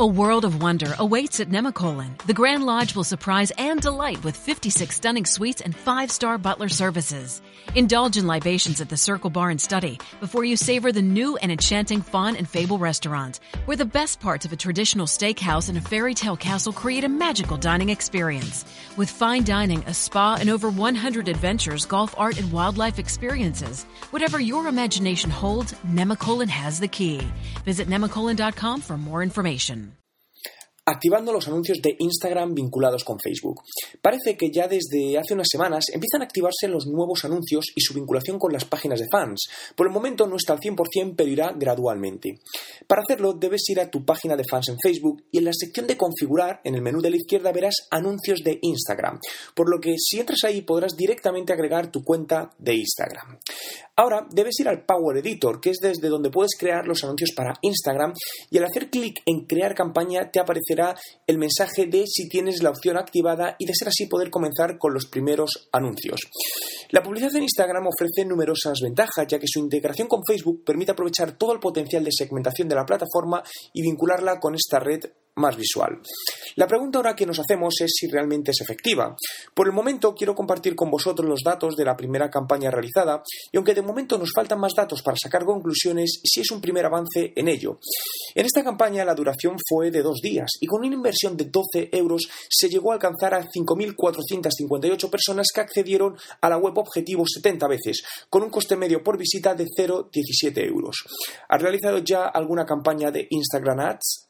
A world of wonder awaits at Nemacolin. The Grand Lodge will surprise and delight with 56 stunning suites and five-star butler services. Indulge in libations at the Circle Bar and Study before you savor the new and enchanting Fawn and Fable restaurant, where the best parts of a traditional steakhouse and a fairy tale castle create a magical dining experience. With fine dining, a spa, and over 100 adventures, golf, art, and wildlife experiences, whatever your imagination holds, Nemacolin has the key. Visit nemacolin.com for more information. Activando los anuncios de Instagram vinculados con Facebook. Parece que ya desde hace unas semanas empiezan a activarse los nuevos anuncios y su vinculación con las páginas de fans. Por el momento no está al 100%, pero irá gradualmente. Para hacerlo debes ir a tu página de fans en Facebook y en la sección de configurar, en el menú de la izquierda verás anuncios de Instagram, por lo que si entras ahí podrás directamente agregar tu cuenta de Instagram. Ahora debes ir al Power Editor, que es desde donde puedes crear los anuncios para Instagram y al hacer clic en crear campaña te aparecerá el mensaje de si tienes la opción activada y de ser así poder comenzar con los primeros anuncios. La publicidad en Instagram ofrece numerosas ventajas, ya que su integración con Facebook permite aprovechar todo el potencial de segmentación de la plataforma y vincularla con esta red más visual. La pregunta ahora que nos hacemos es si realmente es efectiva. Por el momento quiero compartir con vosotros los datos de la primera campaña realizada y aunque de momento nos faltan más datos para sacar conclusiones, sí es un primer avance en ello. En esta campaña la duración fue de dos días y con una inversión de 12 euros se llegó a alcanzar a 5.458 personas que accedieron a la web objetivo 70 veces, con un coste medio por visita de 0,17 euros. ¿Has realizado ya alguna campaña de Instagram Ads?